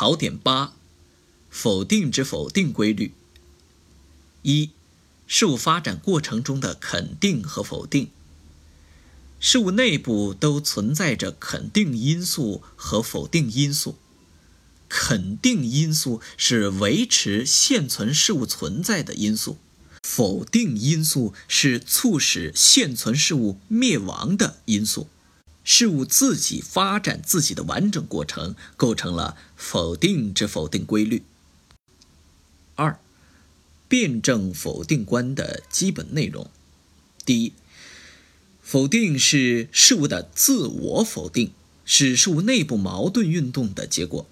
考点八：否定之否定规律。一、事物发展过程中的肯定和否定。事物内部都存在着肯定因素和否定因素。肯定因素是维持现存事物存在的因素，否定因素是促使现存事物灭亡的因素。事物自己发展自己的完整过程，构成了否定之否定规律。二、辩证否定观的基本内容：第一，否定是事物的自我否定，是事物内部矛盾运动的结果。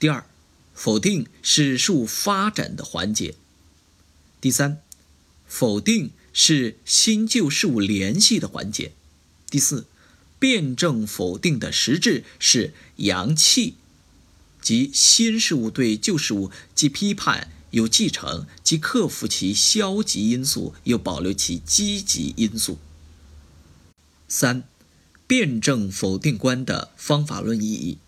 第二，否定是事物发展的环节。第三，否定是新旧事物联系的环节。第四，辩证否定的实质是阳气，即新事物对旧事物既批判又继承，既克服其消极因素又保留其积极因素。三，辩证否定观的方法论意义。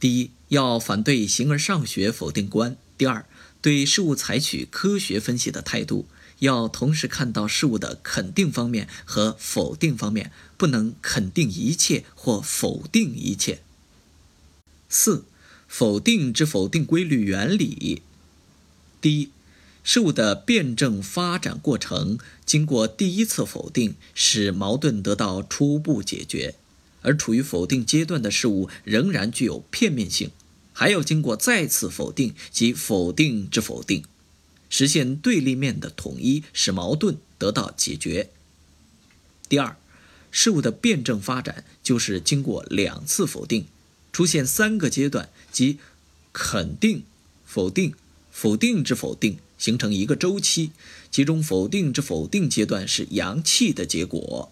第一，要反对形而上学否定观；第二，对事物采取科学分析的态度，要同时看到事物的肯定方面和否定方面，不能肯定一切或否定一切。四，否定之否定规律原理。第一，事物的辩证发展过程经过第一次否定，使矛盾得到初步解决。而处于否定阶段的事物仍然具有片面性，还要经过再次否定及否定之否定，实现对立面的统一，使矛盾得到解决。第二，事物的辩证发展就是经过两次否定，出现三个阶段，即肯定、否定、否定之否定，形成一个周期。其中否定之否定阶段是阳气的结果。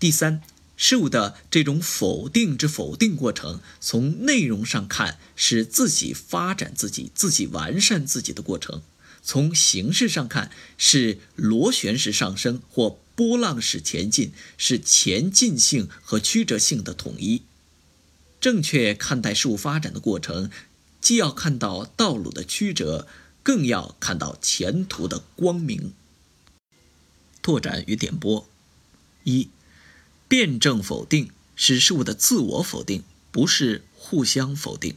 第三。事物的这种否定之否定过程，从内容上看是自己发展自己、自己完善自己的过程；从形式上看是螺旋式上升或波浪式前进，是前进性和曲折性的统一。正确看待事物发展的过程，既要看到道路的曲折，更要看到前途的光明。拓展与点拨：一。辩证否定是事物的自我否定，不是互相否定，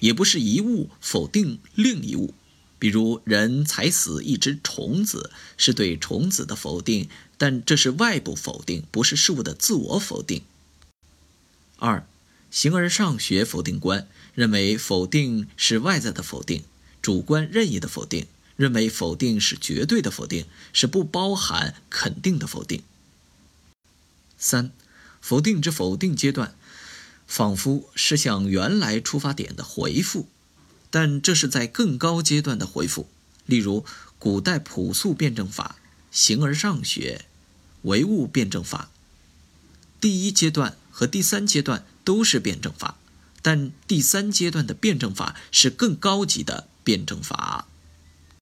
也不是一物否定另一物。比如人踩死一只虫子，是对虫子的否定，但这是外部否定，不是事物的自我否定。二，形而上学否定观认为否定是外在的否定，主观任意的否定，认为否定是绝对的否定，是不包含肯定的否定。三，否定之否定阶段，仿佛是向原来出发点的回复，但这是在更高阶段的回复。例如，古代朴素辩证法、形而上学、唯物辩证法，第一阶段和第三阶段都是辩证法，但第三阶段的辩证法是更高级的辩证法。